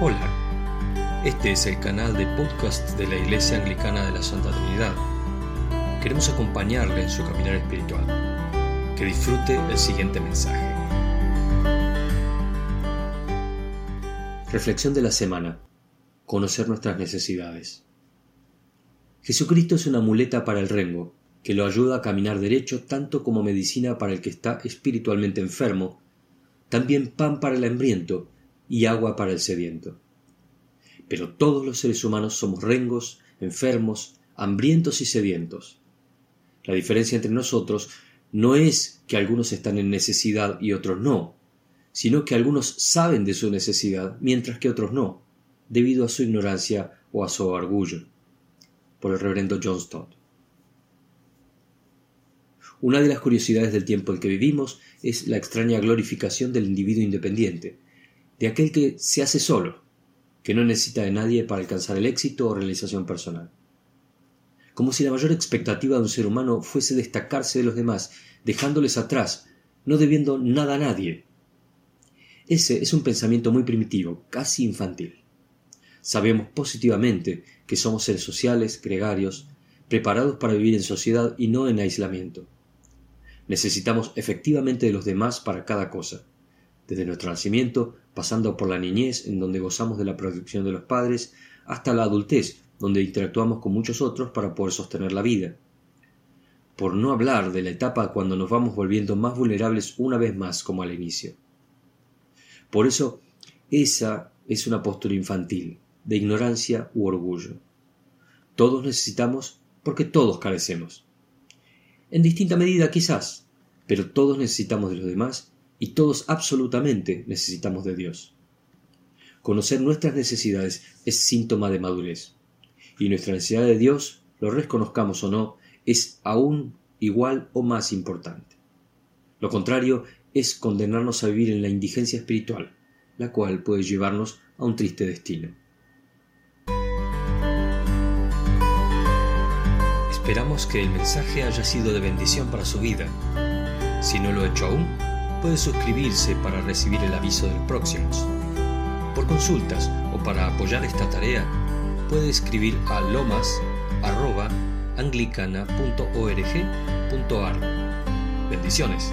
Hola, este es el canal de podcast de la Iglesia Anglicana de la Santa Trinidad. Queremos acompañarle en su caminar espiritual. Que disfrute el siguiente mensaje. Reflexión de la semana. Conocer nuestras necesidades. Jesucristo es una muleta para el rengo, que lo ayuda a caminar derecho tanto como medicina para el que está espiritualmente enfermo, también pan para el hambriento y agua para el sediento. Pero todos los seres humanos somos rengos, enfermos, hambrientos y sedientos. La diferencia entre nosotros no es que algunos están en necesidad y otros no, sino que algunos saben de su necesidad mientras que otros no, debido a su ignorancia o a su orgullo. Por el reverendo John Stott. Una de las curiosidades del tiempo en que vivimos es la extraña glorificación del individuo independiente, de aquel que se hace solo, que no necesita de nadie para alcanzar el éxito o realización personal. Como si la mayor expectativa de un ser humano fuese destacarse de los demás, dejándoles atrás, no debiendo nada a nadie. Ese es un pensamiento muy primitivo, casi infantil. Sabemos positivamente que somos seres sociales, gregarios, preparados para vivir en sociedad y no en aislamiento. Necesitamos efectivamente de los demás para cada cosa, desde nuestro nacimiento, pasando por la niñez, en donde gozamos de la protección de los padres, hasta la adultez, donde interactuamos con muchos otros para poder sostener la vida. Por no hablar de la etapa cuando nos vamos volviendo más vulnerables una vez más como al inicio. Por eso, esa es una postura infantil, de ignorancia u orgullo. Todos necesitamos porque todos carecemos. En distinta medida quizás, pero todos necesitamos de los demás y todos absolutamente necesitamos de Dios. Conocer nuestras necesidades es síntoma de madurez, y nuestra necesidad de Dios, lo reconozcamos o no, es aún igual o más importante. Lo contrario es condenarnos a vivir en la indigencia espiritual, la cual puede llevarnos a un triste destino. Esperamos que el mensaje haya sido de bendición para su vida. Si no lo ha hecho aún, puede suscribirse para recibir el aviso del próximo. Por consultas o para apoyar esta tarea, puede escribir a lomas.anglicana.org.ar. Bendiciones.